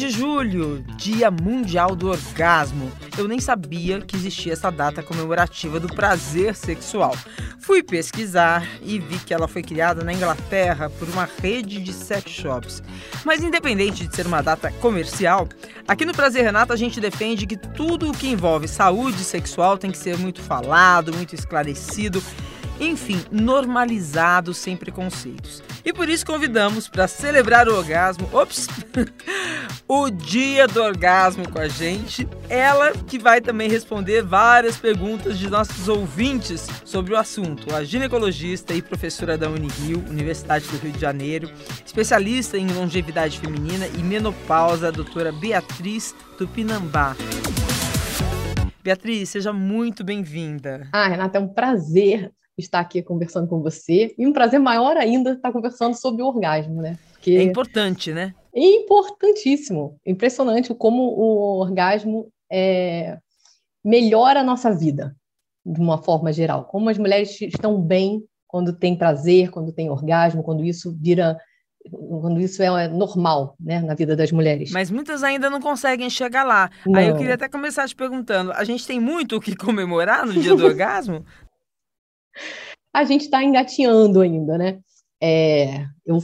de julho, Dia Mundial do Orgasmo. Eu nem sabia que existia essa data comemorativa do prazer sexual. Fui pesquisar e vi que ela foi criada na Inglaterra por uma rede de sex shops. Mas independente de ser uma data comercial, aqui no Prazer Renata a gente defende que tudo o que envolve saúde sexual tem que ser muito falado, muito esclarecido enfim, normalizado sem preconceitos. E por isso convidamos para celebrar o orgasmo, ops, o dia do orgasmo com a gente, ela que vai também responder várias perguntas de nossos ouvintes sobre o assunto, a ginecologista e professora da Unirio, Universidade do Rio de Janeiro, especialista em longevidade feminina e menopausa, a doutora Beatriz Tupinambá. Beatriz, seja muito bem-vinda. Ah, Renata, é um prazer estar aqui conversando com você. E um prazer maior ainda estar conversando sobre o orgasmo, né? Porque é importante, né? É importantíssimo. Impressionante como o orgasmo é, melhora a nossa vida, de uma forma geral. Como as mulheres estão bem quando tem prazer, quando tem orgasmo, quando isso vira quando isso é normal, né, na vida das mulheres. Mas muitas ainda não conseguem chegar lá. Não. Aí eu queria até começar te perguntando: a gente tem muito o que comemorar no dia do orgasmo? a gente está engateando ainda, né? É, eu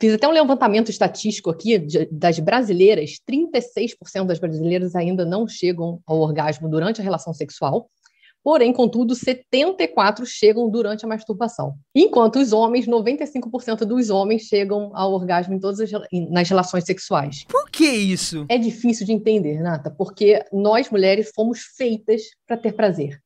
fiz até um levantamento estatístico aqui das brasileiras, 36% das brasileiras ainda não chegam ao orgasmo durante a relação sexual, porém, contudo, 74% chegam durante a masturbação. Enquanto os homens, 95% dos homens chegam ao orgasmo em todas as nas relações sexuais. Por que isso? É difícil de entender, Nata, porque nós mulheres fomos feitas para ter prazer.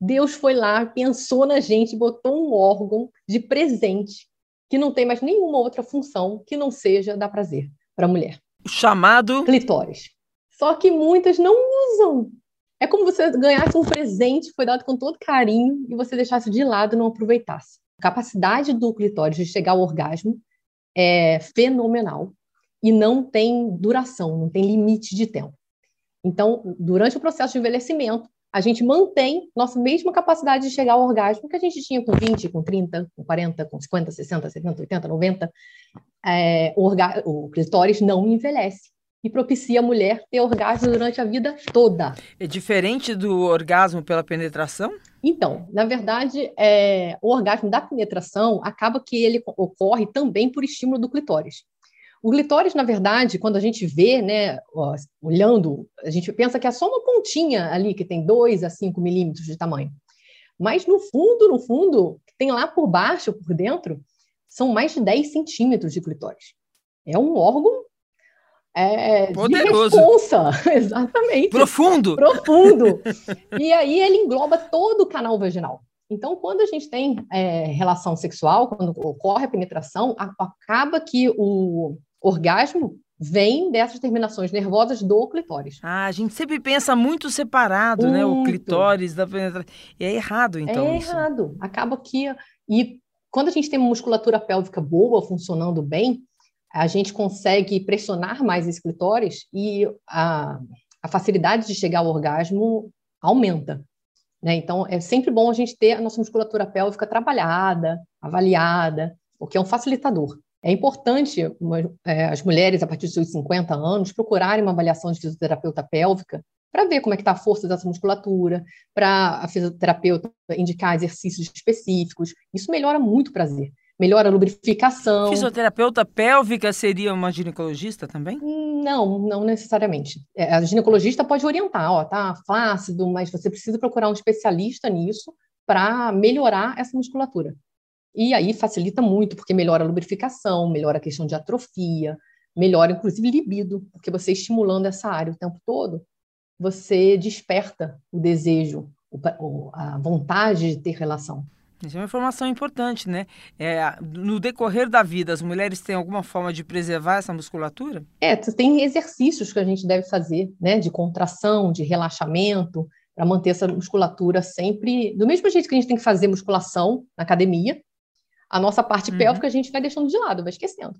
Deus foi lá, pensou na gente, botou um órgão de presente que não tem mais nenhuma outra função que não seja dar prazer para a mulher. Chamado clitóris. Só que muitas não usam. É como você ganhasse um presente, foi dado com todo carinho, e você deixasse de lado e não aproveitasse. A capacidade do clitóris de chegar ao orgasmo é fenomenal e não tem duração, não tem limite de tempo. Então, durante o processo de envelhecimento, a gente mantém nossa mesma capacidade de chegar ao orgasmo que a gente tinha com 20, com 30, com 40, com 50, 60, 70, 80, 90. É, o, o clitóris não envelhece e propicia a mulher ter orgasmo durante a vida toda. É diferente do orgasmo pela penetração? Então, na verdade, é, o orgasmo da penetração acaba que ele ocorre também por estímulo do clitóris. O clitóris, na verdade, quando a gente vê, né, ó, olhando, a gente pensa que é só uma pontinha ali, que tem 2 a 5 milímetros de tamanho. Mas no fundo, no fundo, tem lá por baixo, por dentro, são mais de 10 centímetros de clitóris. É um órgão é, Poderoso. exatamente. Profundo. Profundo. e aí ele engloba todo o canal vaginal. Então, quando a gente tem é, relação sexual, quando ocorre a penetração, acaba que o, orgasmo vem dessas terminações nervosas do clitóris. Ah, a gente sempre pensa muito separado, muito. né? O clitóris da penetração. E é errado, então. É isso. errado. Acaba que. E quando a gente tem uma musculatura pélvica boa, funcionando bem, a gente consegue pressionar mais esse clitóris e a, a facilidade de chegar ao orgasmo aumenta. Né? Então, é sempre bom a gente ter a nossa musculatura pélvica trabalhada, avaliada, porque é um facilitador. É importante uma, é, as mulheres, a partir dos seus 50 anos, procurarem uma avaliação de fisioterapeuta pélvica para ver como é que está a força dessa musculatura, para a fisioterapeuta indicar exercícios específicos. Isso melhora muito o prazer. Melhora a lubrificação. Fisioterapeuta pélvica seria uma ginecologista também? Não, não necessariamente. É, a ginecologista pode orientar, ó, tá flácido, mas você precisa procurar um especialista nisso para melhorar essa musculatura. E aí facilita muito, porque melhora a lubrificação, melhora a questão de atrofia, melhora inclusive libido, porque você estimulando essa área o tempo todo, você desperta o desejo, a vontade de ter relação. Isso é uma informação importante, né? É, no decorrer da vida, as mulheres têm alguma forma de preservar essa musculatura? É, tem exercícios que a gente deve fazer, né? De contração, de relaxamento, para manter essa musculatura sempre. Do mesmo jeito que a gente tem que fazer musculação na academia, a nossa parte uhum. pélvica a gente vai deixando de lado, vai esquecendo.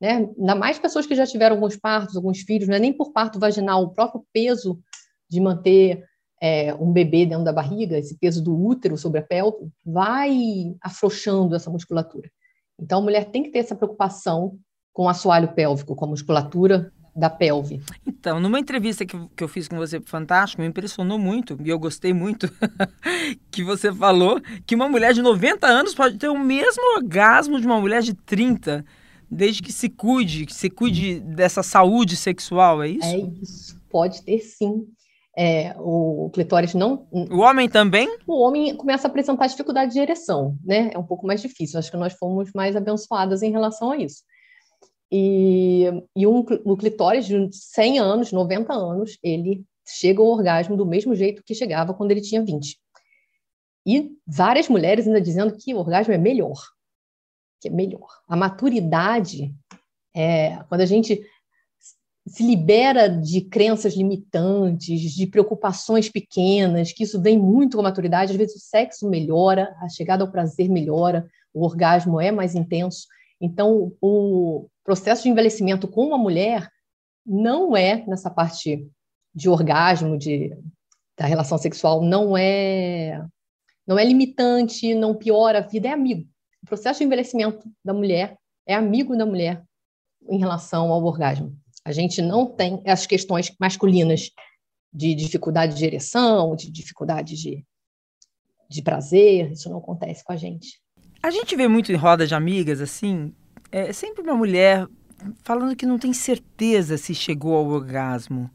Né? Ainda mais pessoas que já tiveram alguns partos, alguns filhos, não é nem por parto vaginal, o próprio peso de manter é, um bebê dentro da barriga, esse peso do útero sobre a pelve, vai afrouxando essa musculatura. Então, a mulher tem que ter essa preocupação com o assoalho pélvico, com a musculatura da pelve. Então, numa entrevista que, que eu fiz com você, fantástico, me impressionou muito, e eu gostei muito, que você falou que uma mulher de 90 anos pode ter o mesmo orgasmo de uma mulher de 30, desde que se cuide, que se cuide dessa saúde sexual, é isso? É isso, pode ter sim. É, o clitóris não. O homem também? O homem começa a apresentar dificuldade de ereção, né? É um pouco mais difícil. Acho que nós fomos mais abençoadas em relação a isso. E, e um, o clitóris de 100 anos, 90 anos, ele chega ao orgasmo do mesmo jeito que chegava quando ele tinha 20. E várias mulheres ainda dizendo que o orgasmo é melhor. Que é melhor. A maturidade, é, quando a gente se libera de crenças limitantes, de preocupações pequenas, que isso vem muito com a maturidade, às vezes o sexo melhora, a chegada ao prazer melhora, o orgasmo é mais intenso. Então, o processo de envelhecimento com uma mulher não é nessa parte de orgasmo, de, da relação sexual, não é não é limitante, não piora a vida, é amigo. O processo de envelhecimento da mulher é amigo da mulher em relação ao orgasmo. A gente não tem as questões masculinas de dificuldade de ereção, de dificuldade de, de prazer, isso não acontece com a gente. A gente vê muito em roda de amigas, assim, é sempre uma mulher falando que não tem certeza se chegou ao orgasmo.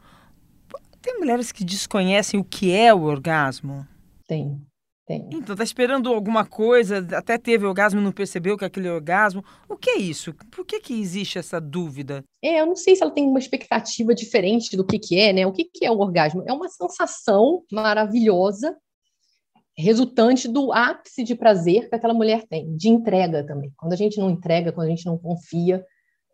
Tem mulheres que desconhecem o que é o orgasmo? Tem, tem. Então, tá esperando alguma coisa, até teve orgasmo e não percebeu que é aquele orgasmo. O que é isso? Por que, que existe essa dúvida? É, eu não sei se ela tem uma expectativa diferente do que, que é, né? O que, que é o orgasmo? É uma sensação maravilhosa resultante do ápice de prazer que aquela mulher tem, de entrega também. Quando a gente não entrega, quando a gente não confia,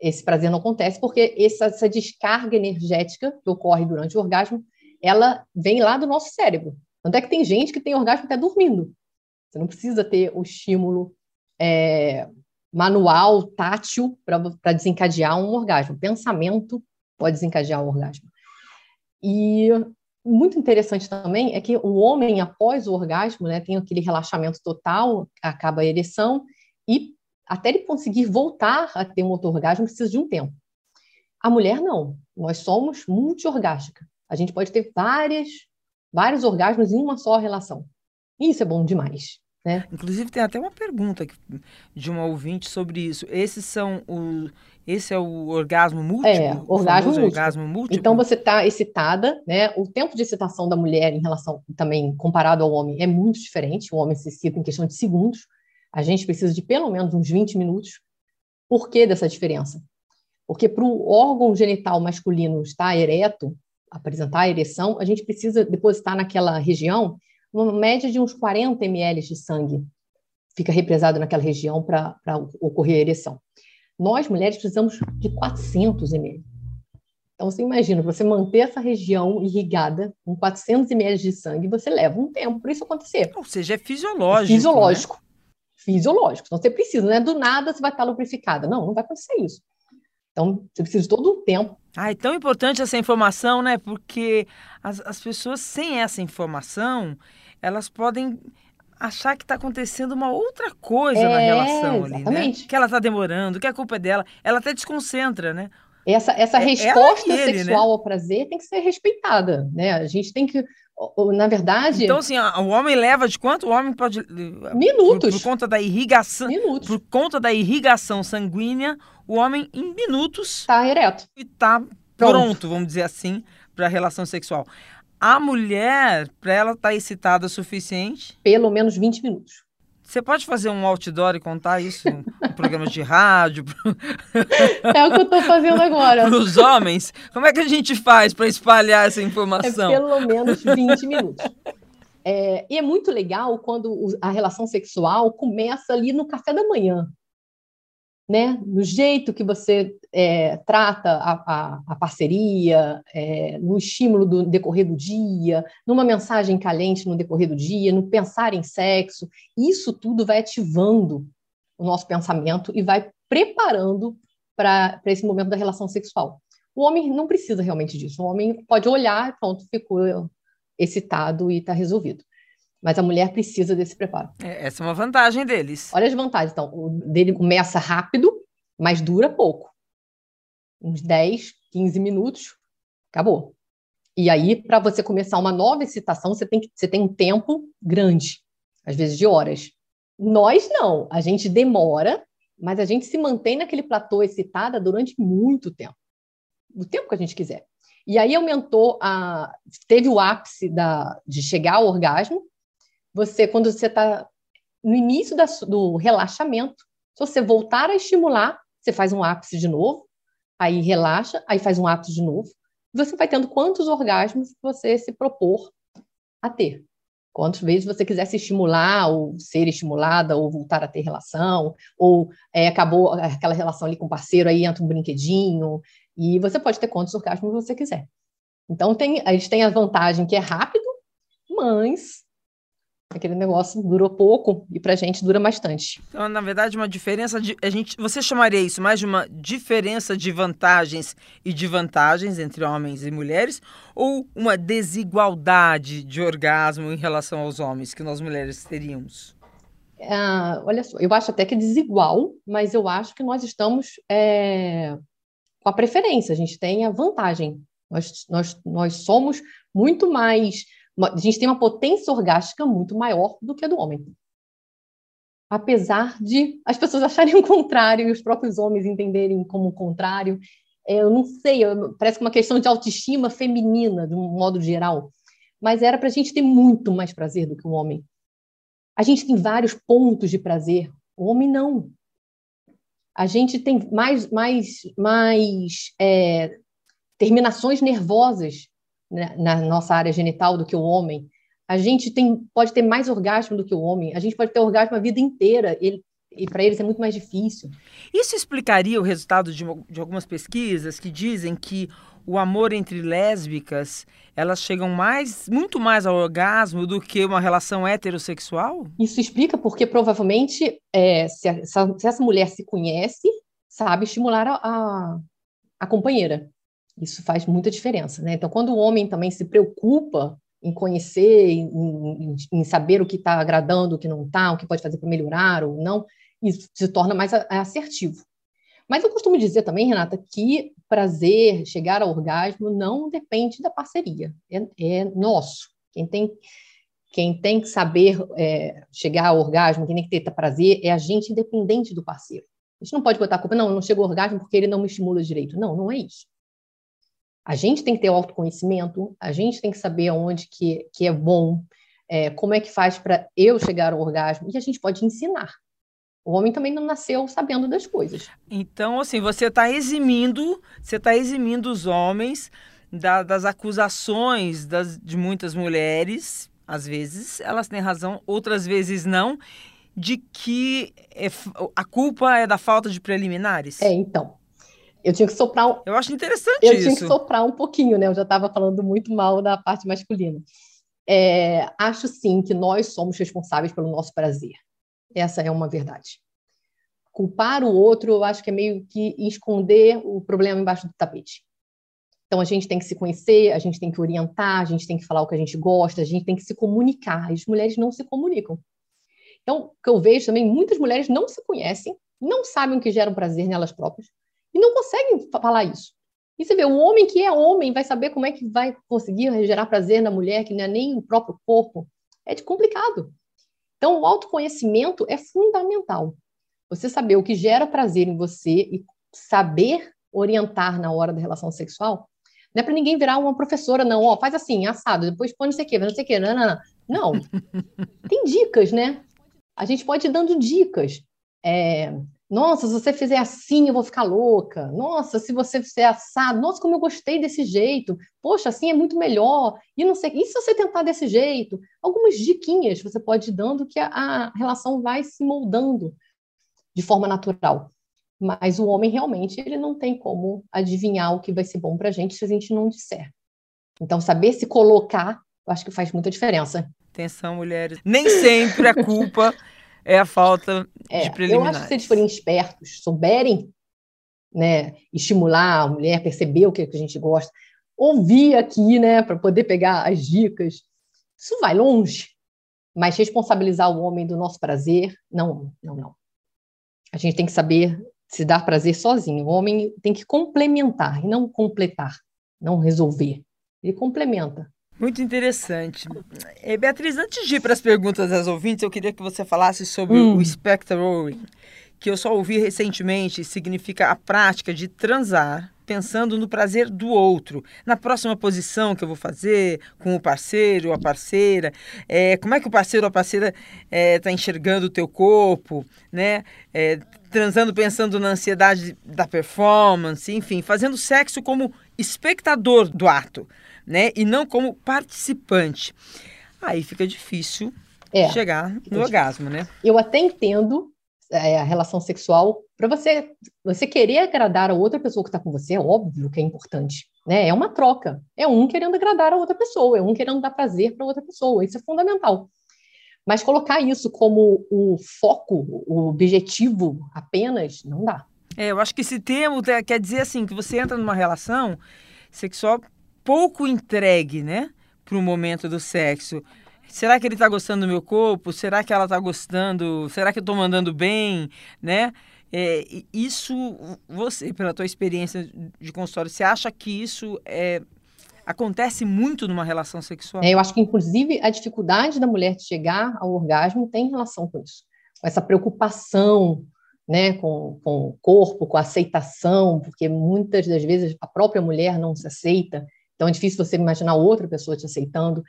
esse prazer não acontece, porque essa, essa descarga energética que ocorre durante o orgasmo, ela vem lá do nosso cérebro. Tanto é que tem gente que tem orgasmo até dormindo. Você não precisa ter o estímulo é, manual, tátil, para desencadear um orgasmo. Pensamento pode desencadear um orgasmo. E muito interessante também é que o homem, após o orgasmo, né, tem aquele relaxamento total, acaba a ereção, e até ele conseguir voltar a ter um outro orgasmo, precisa de um tempo. A mulher, não. Nós somos multiorgástica. A gente pode ter várias, vários orgasmos em uma só relação. E isso é bom demais. Né? Inclusive, tem até uma pergunta de uma ouvinte sobre isso. Esses são os esse é o orgasmo múltiplo? É, orgasmo múltiplo. orgasmo múltiplo. Então você está excitada, né? O tempo de excitação da mulher em relação também comparado ao homem é muito diferente. O homem se excita em questão de segundos. A gente precisa de pelo menos uns 20 minutos. Por que dessa diferença? Porque para o órgão genital masculino estar ereto, apresentar a ereção, a gente precisa depositar naquela região uma média de uns 40 ml de sangue. Fica represado naquela região para ocorrer a ereção. Nós, mulheres, precisamos de 400 ml. Então, você imagina, você manter essa região irrigada com 400 ml de sangue, você leva um tempo para isso acontecer. Ou seja, é fisiológico. É fisiológico. Né? Fisiológico. Então, você precisa, não é do nada você vai estar lubrificada. Não, não vai acontecer isso. Então, você precisa de todo um tempo. Ah, é tão importante essa informação, né? Porque as, as pessoas sem essa informação, elas podem achar que está acontecendo uma outra coisa é, na relação exatamente. ali, né? Que ela está demorando, que a culpa é dela. Ela até desconcentra, né? Essa, essa é, resposta ele, né? sexual né? ao prazer tem que ser respeitada, né? A gente tem que, na verdade... Então, assim, o homem leva de quanto? O homem pode... Minutos. Por, por conta da irrigação... Minutos. Por conta da irrigação sanguínea, o homem, em minutos... Está ereto. E está pronto, pronto, vamos dizer assim, para a relação sexual. A mulher, para ela estar tá excitada o suficiente? Pelo menos 20 minutos. Você pode fazer um outdoor e contar isso em programas de rádio? É o que eu estou fazendo agora. Para os homens? Como é que a gente faz para espalhar essa informação? É pelo menos 20 minutos. É, e é muito legal quando a relação sexual começa ali no café da manhã né? no jeito que você é, trata a, a, a parceria, é, no estímulo do decorrer do dia, numa mensagem calente no decorrer do dia, no pensar em sexo, isso tudo vai ativando o nosso pensamento e vai preparando para esse momento da relação sexual. O homem não precisa realmente disso. O homem pode olhar, pronto, ficou excitado e está resolvido. Mas a mulher precisa desse preparo. É, essa é uma vantagem deles. Olha as vantagens. Então, o dele começa rápido, mas dura pouco. Uns 10, 15 minutos, acabou. E aí, para você começar uma nova excitação, você tem, que, você tem um tempo grande, às vezes de horas. Nós não, a gente demora, mas a gente se mantém naquele platô excitada durante muito tempo. O tempo que a gente quiser. E aí aumentou a. Teve o ápice da, de chegar ao orgasmo. Você, quando você está no início da, do relaxamento, se você voltar a estimular, você faz um ápice de novo, aí relaxa, aí faz um ápice de novo. Você vai tendo quantos orgasmos você se propor a ter. Quantas vezes você quiser se estimular, ou ser estimulada, ou voltar a ter relação, ou é, acabou aquela relação ali com o parceiro, aí entra um brinquedinho, e você pode ter quantos orgasmos você quiser. Então, tem, a gente tem a vantagem que é rápido, mas aquele negócio durou pouco e para a gente dura bastante. Então, na verdade, uma diferença de. A gente, você chamaria isso mais de uma diferença de vantagens e de vantagens entre homens e mulheres ou uma desigualdade de orgasmo em relação aos homens que nós mulheres teríamos? Ah, olha só, eu acho até que é desigual, mas eu acho que nós estamos é, com a preferência, a gente tem a vantagem. Nós, nós, nós somos muito mais. A gente tem uma potência orgástica muito maior do que a do homem. Apesar de as pessoas acharem o contrário e os próprios homens entenderem como o contrário. É, eu não sei, parece uma questão de autoestima feminina, de um modo geral. Mas era para a gente ter muito mais prazer do que o homem. A gente tem vários pontos de prazer. O homem não a gente tem mais, mais, mais é, terminações nervosas né, na nossa área genital do que o homem. A gente tem, pode ter mais orgasmo do que o homem. A gente pode ter orgasmo a vida inteira. Ele, e para eles é muito mais difícil. Isso explicaria o resultado de, de algumas pesquisas que dizem que o amor entre lésbicas, elas chegam mais, muito mais ao orgasmo do que uma relação heterossexual? Isso explica porque provavelmente é, se, essa, se, essa, mulher se conhece, sabe estimular a, a, a companheira. Isso faz muita diferença, né? Então, quando o homem também se preocupa em conhecer, em, em, em saber o que está agradando, o que não está, o que pode fazer para melhorar ou não, isso se torna mais assertivo. Mas eu costumo dizer também, Renata, que prazer, chegar ao orgasmo, não depende da parceria, é, é nosso. Quem tem, quem tem que saber é, chegar ao orgasmo, quem tem que ter prazer, é a gente independente do parceiro. A gente não pode botar a culpa, não, não chegou ao orgasmo porque ele não me estimula direito. Não, não é isso. A gente tem que ter o autoconhecimento, a gente tem que saber aonde que, que é bom, é, como é que faz para eu chegar ao orgasmo, e a gente pode ensinar. O homem também não nasceu sabendo das coisas. Então, assim, você está eximindo, você está eximindo os homens da, das acusações das, de muitas mulheres, às vezes elas têm razão, outras vezes não, de que é, a culpa é da falta de preliminares. É, então. Eu tinha que soprar. Um... Eu acho interessante eu isso. Eu tinha que soprar um pouquinho, né? Eu já estava falando muito mal da parte masculina. É, acho sim que nós somos responsáveis pelo nosso prazer. Essa é uma verdade. Culpar o outro, eu acho que é meio que esconder o problema embaixo do tapete. Então a gente tem que se conhecer, a gente tem que orientar, a gente tem que falar o que a gente gosta, a gente tem que se comunicar. As mulheres não se comunicam. Então, o que eu vejo também, muitas mulheres não se conhecem, não sabem o que gera um prazer nelas próprias e não conseguem falar isso. E você vê, o homem que é homem vai saber como é que vai conseguir gerar prazer na mulher, que não é nem o próprio corpo. É de complicado. Então, o autoconhecimento é fundamental. Você saber o que gera prazer em você e saber orientar na hora da relação sexual, não é para ninguém virar uma professora, não. Ó, faz assim, assado, depois põe não sei o quê, não sei o quê. Não, não, não. não. Tem dicas, né? A gente pode ir dando dicas. É, nossa, se você fizer assim, eu vou ficar louca. Nossa, se você fizer assado, nossa, como eu gostei desse jeito. Poxa, assim é muito melhor. E não sei, e se você tentar desse jeito? Algumas diquinhas você pode ir dando que a, a relação vai se moldando de forma natural. Mas o homem realmente ele não tem como adivinhar o que vai ser bom para a gente se a gente não disser. Então, saber se colocar, eu acho que faz muita diferença. Atenção, mulheres. Nem sempre a culpa é a falta é, de preliminares. Eu acho que se eles forem espertos, souberem né, estimular a mulher, perceber o que, que a gente gosta, ouvir aqui, né, para poder pegar as dicas, isso vai longe. Mas responsabilizar o homem do nosso prazer, não, não, não. A gente tem que saber se dar prazer sozinho. O homem tem que complementar e não completar, não resolver. Ele complementa. Muito interessante. É, Beatriz, antes de ir para as perguntas das ouvintes, eu queria que você falasse sobre hum. o spectrum, que eu só ouvi recentemente, significa a prática de transar pensando no prazer do outro, na próxima posição que eu vou fazer com o parceiro ou a parceira, é, como é que o parceiro ou a parceira está é, tá enxergando o teu corpo, né? É, transando pensando na ansiedade da performance, enfim, fazendo sexo como espectador do ato né? E não como participante. Aí fica difícil é, chegar no difícil. orgasmo, né? Eu até entendo é, a relação sexual para você você querer agradar a outra pessoa que está com você, é óbvio que é importante, né? É uma troca. É um querendo agradar a outra pessoa, é um querendo dar prazer para outra pessoa. Isso é fundamental. Mas colocar isso como o foco, o objetivo apenas, não dá. É, eu acho que esse termo quer dizer assim que você entra numa relação sexual pouco entregue, né, para o momento do sexo. Será que ele está gostando do meu corpo? Será que ela está gostando? Será que eu estou mandando bem, né? É, isso, você, pela tua experiência de consultório, você acha que isso é, acontece muito numa relação sexual? É, eu acho que, inclusive, a dificuldade da mulher de chegar ao orgasmo tem relação com isso. Com essa preocupação né, com, com o corpo, com a aceitação, porque muitas das vezes a própria mulher não se aceita então é difícil você imaginar outra pessoa te aceitando.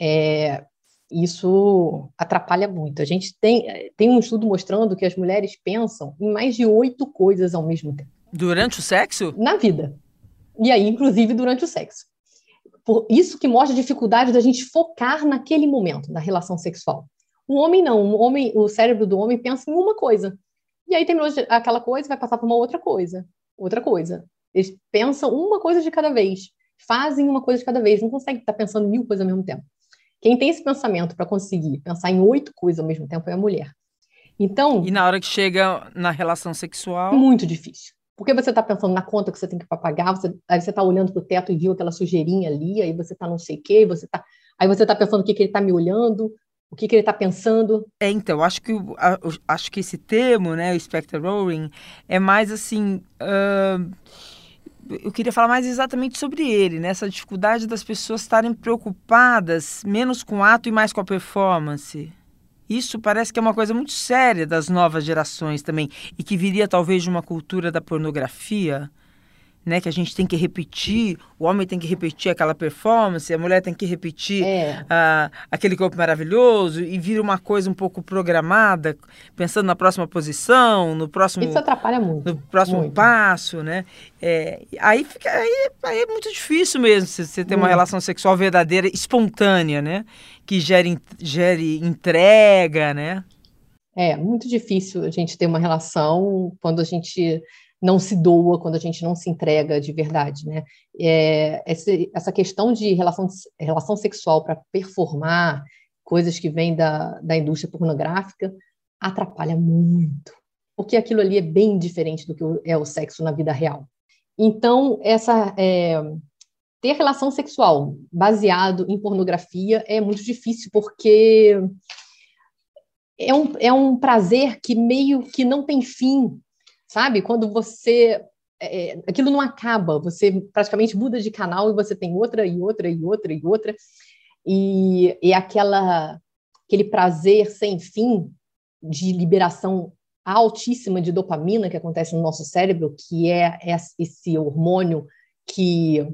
É, isso atrapalha muito. A gente tem, tem um estudo mostrando que as mulheres pensam em mais de oito coisas ao mesmo tempo. Durante o sexo? Na vida. E aí, inclusive, durante o sexo. Por isso que mostra a dificuldade da gente focar naquele momento da relação sexual. O homem não, o homem, o cérebro do homem pensa em uma coisa. E aí terminou aquela coisa, vai passar para uma outra coisa, outra coisa. Eles pensam uma coisa de cada vez fazem uma coisa de cada vez, não conseguem estar pensando mil coisas ao mesmo tempo. Quem tem esse pensamento para conseguir pensar em oito coisas ao mesmo tempo é a mulher. Então. E na hora que chega na relação sexual. Muito difícil. Porque você está pensando na conta que você tem que pagar, você, aí você está olhando para o teto e viu aquela sujeirinha ali, aí você está não sei o quê, você tá, aí você está pensando o que, que ele está me olhando, o que, que ele está pensando. É, então, acho que, acho que esse termo, né, o spectre rolling, é mais assim. Uh eu queria falar mais exatamente sobre ele, né? essa dificuldade das pessoas estarem preocupadas menos com o ato e mais com a performance. Isso parece que é uma coisa muito séria das novas gerações também, e que viria talvez de uma cultura da pornografia né? Que a gente tem que repetir, o homem tem que repetir aquela performance, a mulher tem que repetir é. uh, aquele corpo maravilhoso e vira uma coisa um pouco programada, pensando na próxima posição, no próximo. Isso atrapalha muito. No próximo muito. passo, né? É, aí, fica, aí, aí, é muito difícil mesmo você ter uma relação sexual verdadeira, espontânea, né? Que gere, gere entrega, né? É muito difícil a gente ter uma relação quando a gente não se doa, quando a gente não se entrega de verdade, né? É, essa questão de relação, relação sexual para performar coisas que vêm da, da indústria pornográfica atrapalha muito, porque aquilo ali é bem diferente do que é o sexo na vida real. Então, essa é, ter relação sexual baseado em pornografia é muito difícil, porque é um, é um prazer que meio que não tem fim, sabe? Quando você é, é, aquilo não acaba, você praticamente muda de canal e você tem outra e outra e outra e outra e, e aquela aquele prazer sem fim de liberação altíssima de dopamina que acontece no nosso cérebro, que é esse hormônio que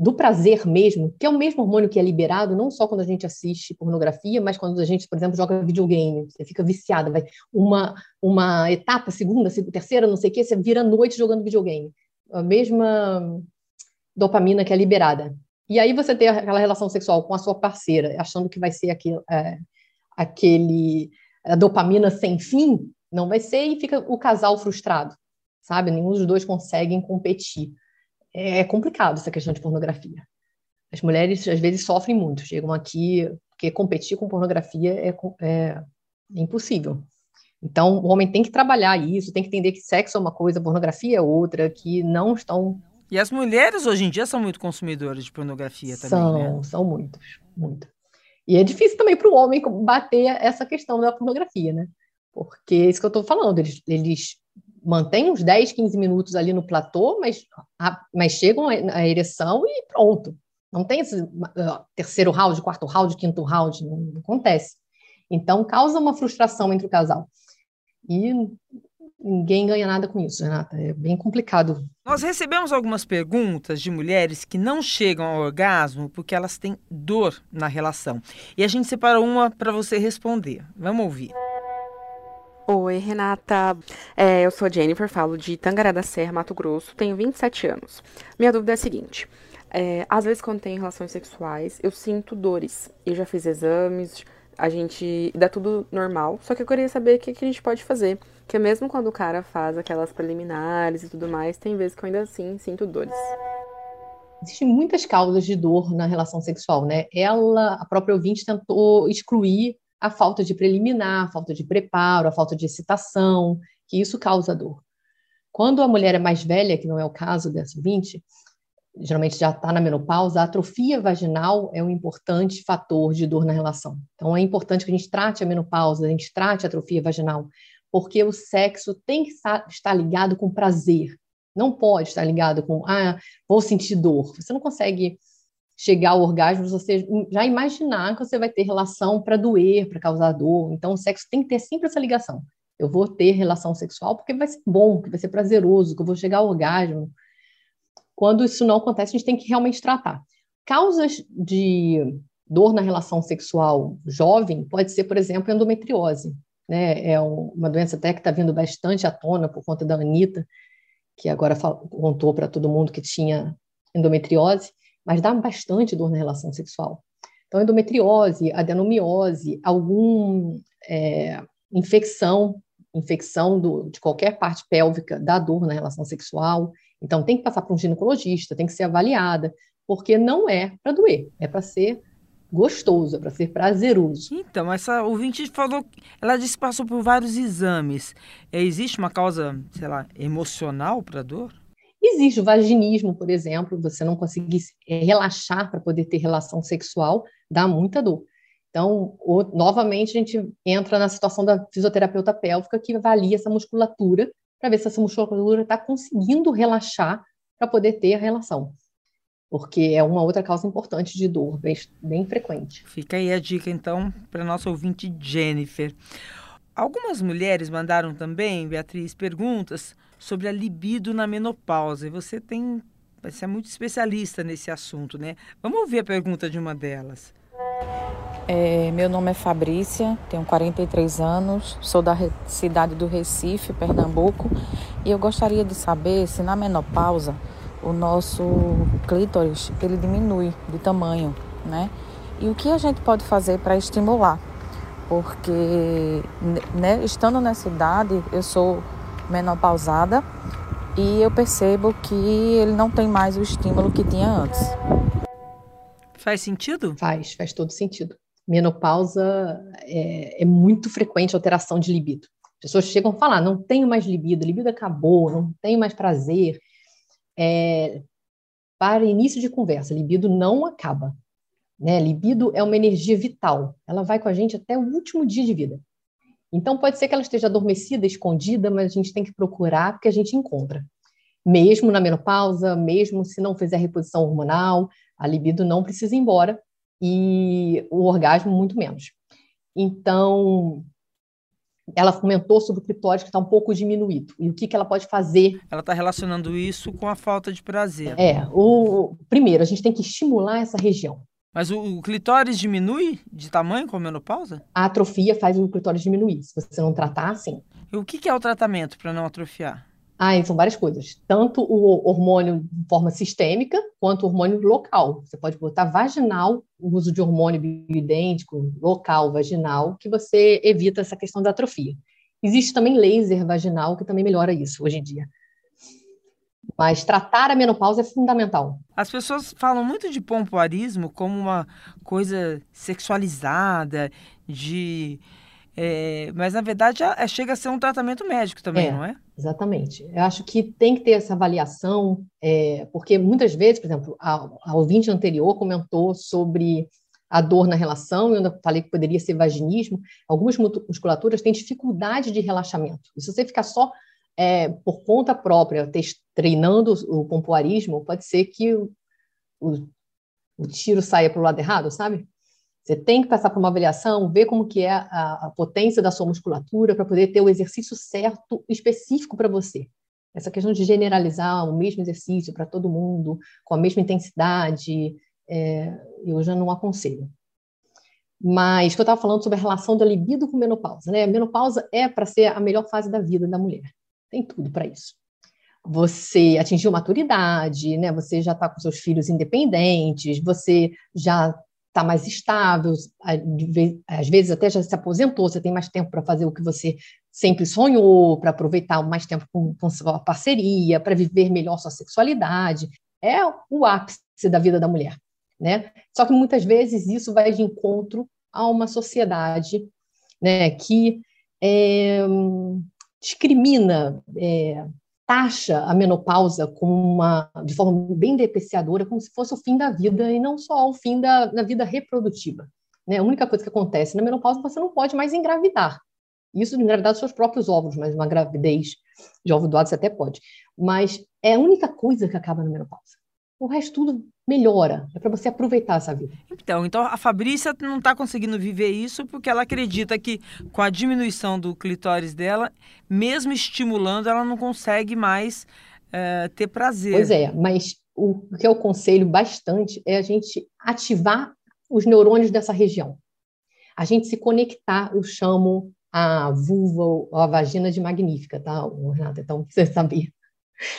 do prazer mesmo, que é o mesmo hormônio que é liberado não só quando a gente assiste pornografia, mas quando a gente, por exemplo, joga videogame, você fica viciada, vai uma uma etapa, segunda, terceira, não sei o que, você vira noite jogando videogame. A mesma dopamina que é liberada. E aí você tem aquela relação sexual com a sua parceira, achando que vai ser aquele, é, aquele a dopamina sem fim, não vai ser e fica o casal frustrado, sabe? Nenhum dos dois conseguem competir é complicado essa questão de pornografia. As mulheres, às vezes, sofrem muito, chegam aqui, porque competir com pornografia é, é impossível. Então, o homem tem que trabalhar isso, tem que entender que sexo é uma coisa, pornografia é outra, que não estão. E as mulheres hoje em dia são muito consumidoras de pornografia também, são, né? São muitos, muito. E é difícil também para o homem bater essa questão da pornografia, né? Porque é isso que eu estou falando, eles, eles mantém uns 10, 15 minutos ali no platô, mas, a, mas chegam a ereção e pronto. Não tem esse uh, terceiro round, quarto round, quinto round, não, não acontece. Então, causa uma frustração entre o casal. E ninguém ganha nada com isso, Renata. É bem complicado. Nós recebemos algumas perguntas de mulheres que não chegam ao orgasmo porque elas têm dor na relação. E a gente separou uma para você responder. Vamos ouvir. Oi, Renata. É, eu sou Jennifer, falo de Tangará da Serra, Mato Grosso, tenho 27 anos. Minha dúvida é a seguinte: é, às vezes, quando tem relações sexuais, eu sinto dores. Eu já fiz exames, a gente dá tudo normal, só que eu queria saber o que, que a gente pode fazer. Porque mesmo quando o cara faz aquelas preliminares e tudo mais, tem vezes que eu ainda assim sinto dores. Existem muitas causas de dor na relação sexual, né? Ela, a própria ouvinte, tentou excluir a falta de preliminar, a falta de preparo, a falta de excitação, que isso causa dor. Quando a mulher é mais velha, que não é o caso dessa ouvinte, geralmente já está na menopausa, a atrofia vaginal é um importante fator de dor na relação. Então, é importante que a gente trate a menopausa, a gente trate a atrofia vaginal, porque o sexo tem que estar ligado com prazer. Não pode estar ligado com, ah, vou sentir dor. Você não consegue chegar ao orgasmo, você já imaginar que você vai ter relação para doer, para causar dor. Então, o sexo tem que ter sempre essa ligação. Eu vou ter relação sexual porque vai ser bom, que vai ser prazeroso, que eu vou chegar ao orgasmo. Quando isso não acontece, a gente tem que realmente tratar. Causas de dor na relação sexual jovem pode ser, por exemplo, endometriose. Né? É uma doença até que está vindo bastante à tona por conta da Anitta, que agora contou para todo mundo que tinha endometriose mas dá bastante dor na relação sexual. Então, endometriose, adenomiose, algum é, infecção, infecção do, de qualquer parte pélvica dá dor na relação sexual. Então, tem que passar por um ginecologista, tem que ser avaliada, porque não é para doer, é para ser gostoso, é para ser prazeroso. Então, essa ouvinte falou, ela disse que passou por vários exames. É, existe uma causa, sei lá, emocional para dor? Existe o vaginismo, por exemplo, você não conseguir é, relaxar para poder ter relação sexual, dá muita dor. Então, o, novamente, a gente entra na situação da fisioterapeuta pélvica que avalia essa musculatura para ver se essa musculatura está conseguindo relaxar para poder ter a relação. Porque é uma outra causa importante de dor, bem, bem frequente. Fica aí a dica, então, para nossa ouvinte Jennifer. Algumas mulheres mandaram também, Beatriz, perguntas sobre a libido na menopausa. E você tem, você é muito especialista nesse assunto, né? Vamos ouvir a pergunta de uma delas. É, meu nome é Fabrícia, tenho 43 anos, sou da cidade do Recife, Pernambuco, e eu gostaria de saber se na menopausa o nosso clítoris ele diminui de tamanho, né? E o que a gente pode fazer para estimular? Porque né, estando nessa idade, eu sou menopausada e eu percebo que ele não tem mais o estímulo que tinha antes. Faz sentido? Faz, faz todo sentido. Menopausa é, é muito frequente alteração de libido. Pessoas chegam a falar, não tenho mais libido, libido acabou, não tenho mais prazer. É, para início de conversa, libido não acaba. Né? Libido é uma energia vital, ela vai com a gente até o último dia de vida. Então, pode ser que ela esteja adormecida, escondida, mas a gente tem que procurar porque a gente encontra. Mesmo na menopausa, mesmo se não fizer reposição hormonal, a libido não precisa ir embora e o orgasmo muito menos. Então, ela comentou sobre o clitóris que está um pouco diminuído e o que, que ela pode fazer. Ela está relacionando isso com a falta de prazer. É, o primeiro a gente tem que estimular essa região. Mas o, o, clitóris diminui de tamanho com a menopausa? A atrofia faz o clitóris diminuir. Se você não tratar, sim. E o que, que é o tratamento para não atrofiar? Ah, são várias coisas. Tanto o hormônio de forma sistêmica, quanto o hormônio local. Você pode botar vaginal, o uso de hormônio bioidêntico, local, vaginal, que você evita essa questão da atrofia. Existe também laser vaginal, que também melhora isso hoje em dia. Mas tratar a menopausa é fundamental. As pessoas falam muito de pompoarismo como uma coisa sexualizada, de. É, mas na verdade é, chega a ser um tratamento médico também, é, não é? Exatamente. Eu acho que tem que ter essa avaliação, é, porque muitas vezes, por exemplo, a, a ouvinte anterior comentou sobre a dor na relação, eu falei que poderia ser vaginismo. Algumas musculaturas têm dificuldade de relaxamento. E se você ficar só é, por conta própria, treinando o pompoarismo, pode ser que o, o, o tiro saia para o lado errado, sabe? Você tem que passar por uma avaliação, ver como que é a, a potência da sua musculatura para poder ter o exercício certo, específico para você. Essa questão de generalizar o mesmo exercício para todo mundo, com a mesma intensidade, é, eu já não aconselho. Mas que eu estava falando sobre a relação da libido com menopausa, né? A menopausa é para ser a melhor fase da vida da mulher. Tem tudo para isso. Você atingiu maturidade, né? Você já está com seus filhos independentes, você já está mais estável, às vezes até já se aposentou, você tem mais tempo para fazer o que você sempre sonhou, para aproveitar mais tempo com, com sua parceria, para viver melhor sua sexualidade. É o ápice da vida da mulher né? Só que muitas vezes isso vai de encontro a uma sociedade, né, que é, discrimina, é, taxa a menopausa como uma, de forma bem depreciadora, como se fosse o fim da vida e não só o fim da, da vida reprodutiva. Né? A única coisa que acontece na menopausa é você não pode mais engravidar. Isso de engravidar dos seus próprios óvulos, mas uma gravidez de óvulo doado você até pode. Mas é a única coisa que acaba na menopausa. O resto tudo melhora. É para você aproveitar essa vida. Então, então a Fabrícia não está conseguindo viver isso porque ela acredita que com a diminuição do clitóris dela, mesmo estimulando, ela não consegue mais é, ter prazer. Pois é, mas o que eu aconselho bastante é a gente ativar os neurônios dessa região. A gente se conectar, eu chamo a vulva ou a vagina de magnífica, tá, Renata? Então, você saber.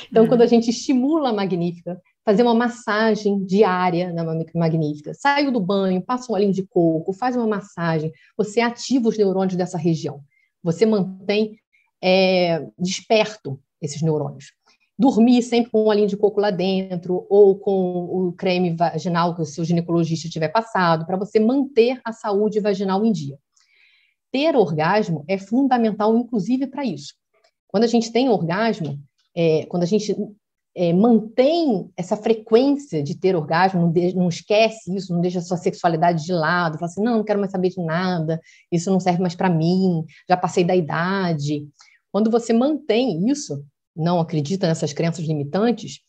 Então, uhum. quando a gente estimula a magnífica, fazer uma massagem diária na magnífica. Saiu do banho, passa um olhinho de coco, faz uma massagem. Você ativa os neurônios dessa região. Você mantém é, desperto esses neurônios. Dormir sempre com um olhinho de coco lá dentro ou com o creme vaginal que o seu ginecologista tiver passado, para você manter a saúde vaginal em dia. Ter orgasmo é fundamental, inclusive, para isso. Quando a gente tem orgasmo, é, quando a gente é, mantém essa frequência de ter orgasmo, não, de, não, esquece isso, não deixa a sua sexualidade de lado, fala assim, não, não quero mais saber de nada, isso não serve mais para mim, já passei da idade. Quando você mantém isso, não acredita nessas crenças limitantes,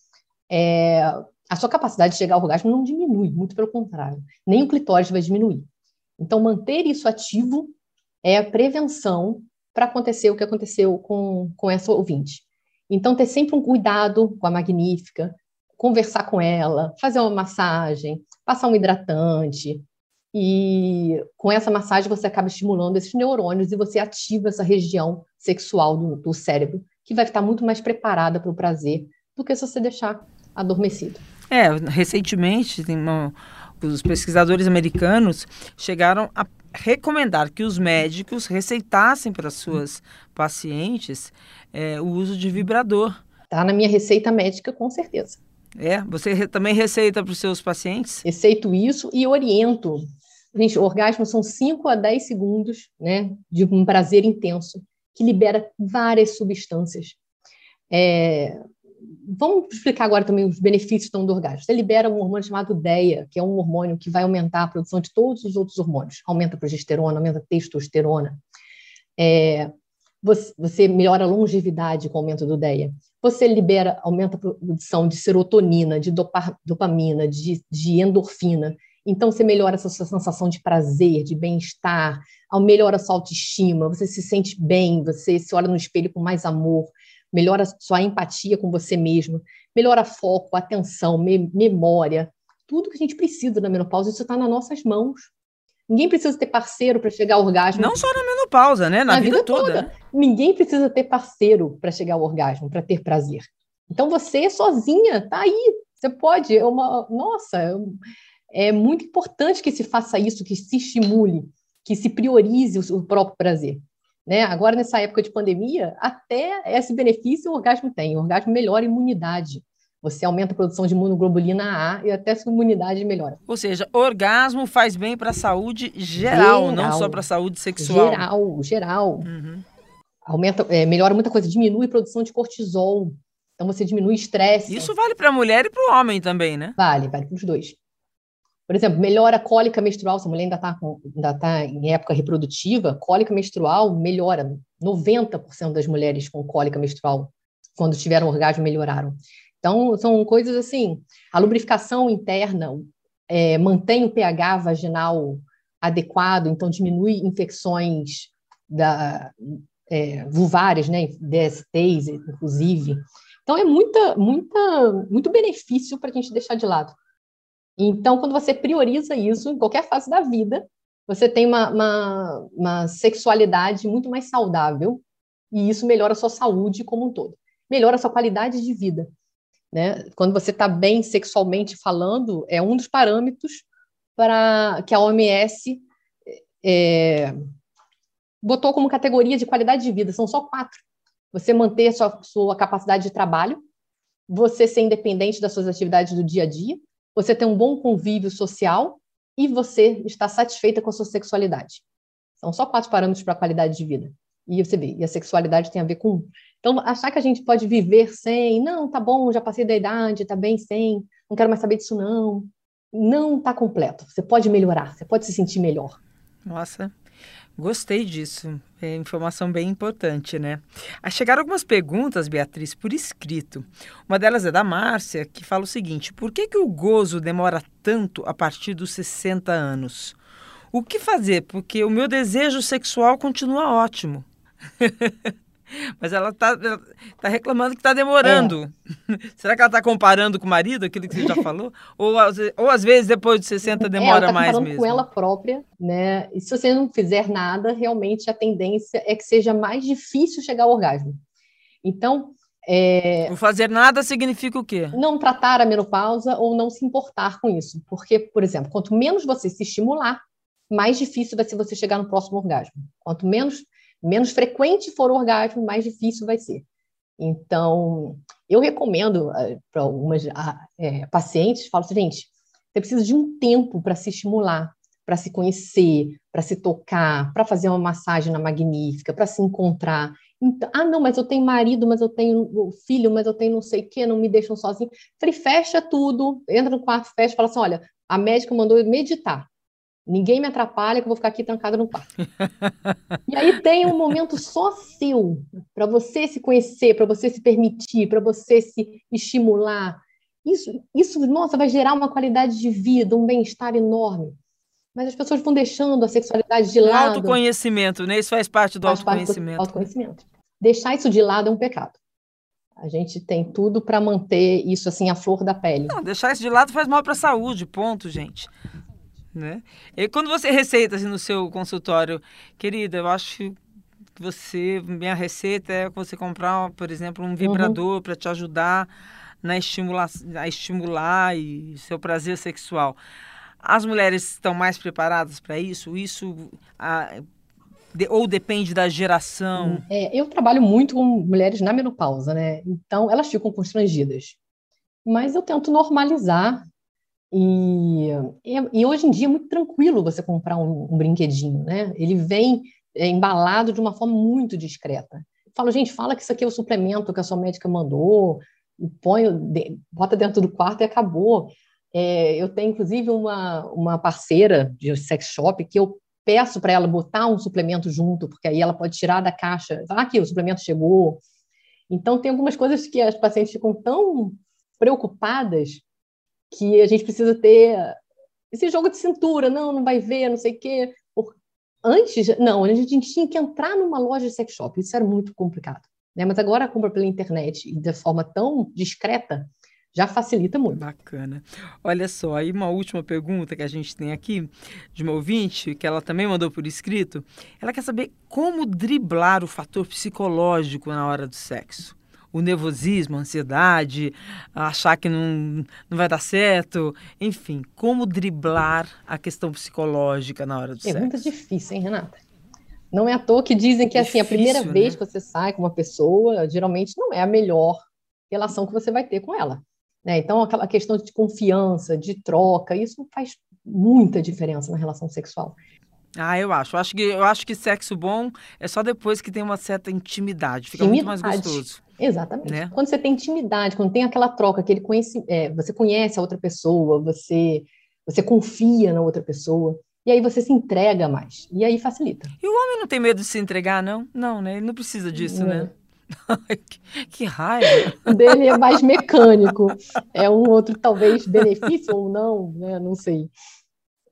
é, a sua capacidade de chegar ao orgasmo não diminui, muito pelo contrário, nem o clitóris vai diminuir. Então, manter isso ativo é a prevenção para acontecer o que aconteceu com, com essa ouvinte. Então, ter sempre um cuidado com a magnífica, conversar com ela, fazer uma massagem, passar um hidratante. E com essa massagem você acaba estimulando esses neurônios e você ativa essa região sexual do, do cérebro, que vai estar muito mais preparada para o prazer do que se você deixar adormecido. É, recentemente, uma, os pesquisadores americanos chegaram a recomendar que os médicos receitassem para suas pacientes é, o uso de vibrador. Está na minha receita médica, com certeza. É? Você re também receita para os seus pacientes? Receito isso e oriento. Gente, orgasmo são 5 a 10 segundos né, de um prazer intenso, que libera várias substâncias. É, vamos explicar agora também os benefícios então, do orgasmo. Você libera um hormônio chamado DEA, que é um hormônio que vai aumentar a produção de todos os outros hormônios. Aumenta a progesterona, aumenta a testosterona. É, você, você, melhora a longevidade com o aumento do DEA. Você libera, aumenta a produção de serotonina, de dopamina, de, de endorfina. Então, você melhora essa sua sensação de prazer, de bem-estar, melhora a sua autoestima, você se sente bem, você se olha no espelho com mais amor, melhora sua empatia com você mesmo, melhora foco, atenção, me memória, tudo que a gente precisa na menopausa, isso está nas nossas mãos. Ninguém precisa ter parceiro para chegar ao orgasmo. Não só na menopausa, né? Na, na vida, vida, toda. toda. Ninguém precisa ter parceiro para chegar ao orgasmo, para ter prazer. Então você sozinha tá aí. Você pode. É uma, nossa, é, é muito importante que se faça isso, que se estimule, que se priorize o próprio prazer. Né? Agora, nessa época de pandemia, até esse benefício o orgasmo tem. O orgasmo melhora a imunidade. Você aumenta a produção de imunoglobulina A e até a sua imunidade melhora. Ou seja, orgasmo faz bem para a saúde geral, geral, não só para a saúde sexual. Geral, geral. Uhum. Aumenta, é, melhora muita coisa, diminui a produção de cortisol. Então você diminui estresse. Isso vale para a mulher e para o homem também, né? Vale, vale para os dois. Por exemplo, melhora a cólica menstrual, se a mulher ainda está tá em época reprodutiva, cólica menstrual melhora. 90% das mulheres com cólica menstrual, quando tiveram orgasmo, melhoraram. Então, são coisas assim. A lubrificação interna é, mantém o pH vaginal adequado, então diminui infecções da, é, vulvares, né, DSTs, inclusive. Então, é muita, muita, muito benefício para a gente deixar de lado. Então, quando você prioriza isso em qualquer fase da vida, você tem uma, uma, uma sexualidade muito mais saudável e isso melhora a sua saúde como um todo. Melhora a sua qualidade de vida. Né? Quando você está bem sexualmente falando, é um dos parâmetros para que a OMS é, botou como categoria de qualidade de vida. São só quatro. Você manter sua, sua capacidade de trabalho, você ser independente das suas atividades do dia a dia, você ter um bom convívio social e você estar satisfeita com a sua sexualidade. São só quatro parâmetros para a qualidade de vida. E você vê, e a sexualidade tem a ver com. Então, achar que a gente pode viver sem, não, tá bom, já passei da idade, tá bem sem, não quero mais saber disso, não. Não tá completo. Você pode melhorar, você pode se sentir melhor. Nossa, Gostei disso. É informação bem importante, né? Ah, chegaram algumas perguntas, Beatriz, por escrito. Uma delas é da Márcia, que fala o seguinte: por que, que o gozo demora tanto a partir dos 60 anos? O que fazer? Porque o meu desejo sexual continua ótimo. Mas ela está tá reclamando que está demorando. É. Será que ela está comparando com o marido, aquilo que você já falou? ou, ou às vezes depois de 60 demora é, ela tá mais mesmo? com ela própria, né? E se você não fizer nada, realmente a tendência é que seja mais difícil chegar ao orgasmo. Então, é... O fazer nada significa o quê? Não tratar a menopausa ou não se importar com isso. Porque, por exemplo, quanto menos você se estimular, mais difícil vai ser você chegar no próximo orgasmo. Quanto menos menos frequente for o orgasmo, mais difícil vai ser. Então, eu recomendo uh, para algumas uh, pacientes, falo assim, gente, você precisa de um tempo para se estimular, para se conhecer, para se tocar, para fazer uma massagem na magnífica, para se encontrar. Então, ah, não, mas eu tenho marido, mas eu tenho filho, mas eu tenho não sei o quê, não me deixam sozinho. Falei, fecha tudo, entra no quarto, fecha, fala assim, olha, a médica mandou meditar. Ninguém me atrapalha que eu vou ficar aqui trancada no quarto. e aí tem um momento só seu, para você se conhecer, para você se permitir, para você se estimular. Isso, isso, nossa, vai gerar uma qualidade de vida, um bem-estar enorme. Mas as pessoas vão deixando a sexualidade de lado. Autoconhecimento, né? Isso faz parte do faz autoconhecimento. Parte do autoconhecimento. Deixar isso de lado é um pecado. A gente tem tudo para manter isso assim a flor da pele. Não, deixar isso de lado faz mal para a saúde, ponto, gente né? E quando você receita assim, no seu consultório, querida, eu acho que você, minha receita é você comprar, por exemplo, um vibrador uhum. para te ajudar na estimula a estimular e seu prazer sexual. As mulheres estão mais preparadas para isso? Isso a, de, ou depende da geração? É, eu trabalho muito com mulheres na menopausa, né? Então elas ficam constrangidas. Mas eu tento normalizar e, e, hoje em dia é muito tranquilo você comprar um, um brinquedinho, né? Ele vem é, embalado de uma forma muito discreta. Falo, gente, fala que isso aqui é o suplemento que a sua médica mandou, põe, bota dentro do quarto e acabou. É, eu tenho, inclusive, uma, uma parceira de sex shop que eu peço para ela botar um suplemento junto, porque aí ela pode tirar da caixa, ah, aqui, o suplemento chegou. Então, tem algumas coisas que as pacientes ficam tão preocupadas que a gente precisa ter esse jogo de cintura, não, não vai ver, não sei o quê. Antes, não, a gente tinha que entrar numa loja de sex shop, isso era muito complicado. Né? Mas agora a compra pela internet e de forma tão discreta já facilita muito. Bacana. Olha só, aí uma última pergunta que a gente tem aqui de uma ouvinte, que ela também mandou por escrito. Ela quer saber como driblar o fator psicológico na hora do sexo o nervosismo, a ansiedade, achar que não, não vai dar certo, enfim, como driblar a questão psicológica na hora do é sexo. É muito difícil, hein, Renata? Não é à toa que dizem que difícil, assim, a primeira né? vez que você sai com uma pessoa, geralmente não é a melhor relação que você vai ter com ela. Né? Então, aquela questão de confiança, de troca, isso faz muita diferença na relação sexual. Ah, eu acho. Eu acho que, eu acho que sexo bom é só depois que tem uma certa intimidade. Fica intimidade. muito mais gostoso. Exatamente. Né? Quando você tem intimidade, quando tem aquela troca, aquele conhece, é, você conhece a outra pessoa, você você confia na outra pessoa. E aí você se entrega mais. E aí facilita. E o homem não tem medo de se entregar, não? Não, né? Ele não precisa disso, né? que, que raiva! O dele é mais mecânico. É um outro, talvez, benefício ou não, né? Não sei.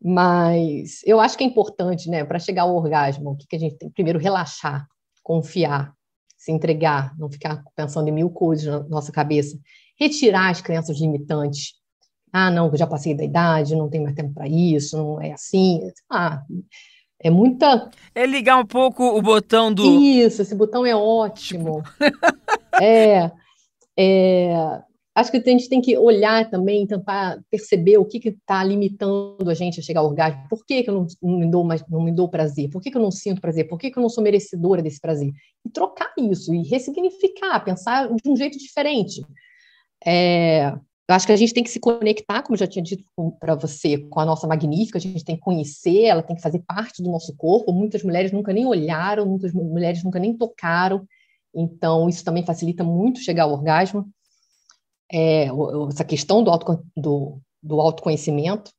Mas eu acho que é importante, né, para chegar ao orgasmo, o que, que a gente tem? Primeiro, relaxar, confiar, se entregar, não ficar pensando em mil coisas na nossa cabeça. Retirar as crenças limitantes, ah, não, eu já passei da idade, não tenho mais tempo para isso, não é assim. Ah, é muita. É ligar um pouco o botão do. Isso, esse botão é ótimo. é, é, Acho que a gente tem que olhar também, tentar perceber o que está limitando a gente a chegar ao orgasmo. Por que, que eu não, não, me dou mais, não me dou prazer? Por que, que eu não sinto prazer? Por que, que eu não sou merecedora desse prazer? E trocar isso, e ressignificar, pensar de um jeito diferente. É, eu acho que a gente tem que se conectar, como eu já tinha dito para você, com a nossa magnífica, a gente tem que conhecer, ela tem que fazer parte do nosso corpo. Muitas mulheres nunca nem olharam, muitas mulheres nunca nem tocaram, então isso também facilita muito chegar ao orgasmo. É, essa questão do, do, do autoconhecimento.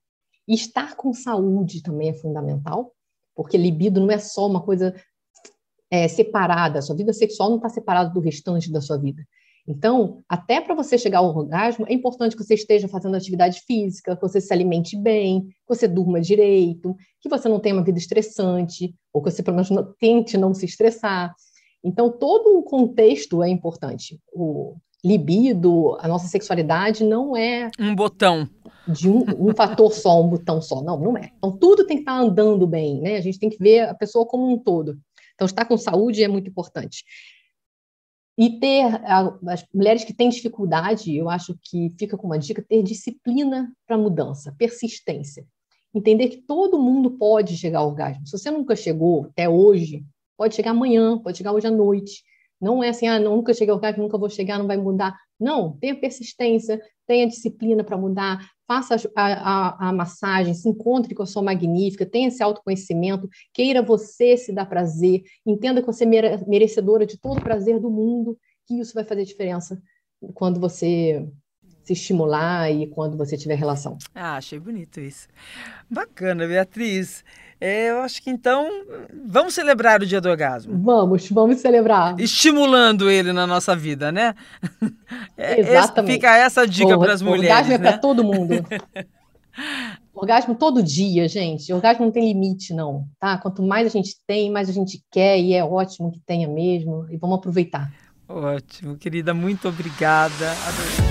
E estar com saúde também é fundamental, porque libido não é só uma coisa é, separada, a sua vida sexual não está separada do restante da sua vida. Então, até para você chegar ao orgasmo, é importante que você esteja fazendo atividade física, que você se alimente bem, que você durma direito, que você não tenha uma vida estressante, ou que você pelo menos não, tente não se estressar. Então, todo o contexto é importante. O libido, a nossa sexualidade não é. Um botão. De um, um fator só, um botão só. Não, não é. Então, tudo tem que estar andando bem, né? A gente tem que ver a pessoa como um todo. Então, estar com saúde é muito importante. E ter as mulheres que têm dificuldade, eu acho que fica com uma dica, ter disciplina para mudança, persistência. Entender que todo mundo pode chegar ao orgasmo. Se você nunca chegou até hoje, pode chegar amanhã, pode chegar hoje à noite. Não é assim, ah, nunca cheguei ao orgasmo, nunca vou chegar, não vai mudar. Não, tenha persistência, tenha disciplina para mudar, faça a, a, a, massagem, se encontre com a sua magnífica, tenha esse autoconhecimento, queira você se dar prazer, entenda que você é merecedora de todo o prazer do mundo, que isso vai fazer diferença quando você se estimular e quando você tiver relação. Ah, achei bonito isso. Bacana, Beatriz. É, eu acho que então vamos celebrar o dia do orgasmo. Vamos, vamos celebrar. Estimulando ele na nossa vida, né? É, Exatamente. fica essa dica para as mulheres. Orgasmo é né? para todo mundo. orgasmo todo dia, gente. Orgasmo não tem limite, não. Tá? Quanto mais a gente tem, mais a gente quer e é ótimo que tenha mesmo. E vamos aproveitar. Ótimo, querida. Muito obrigada. Adorei.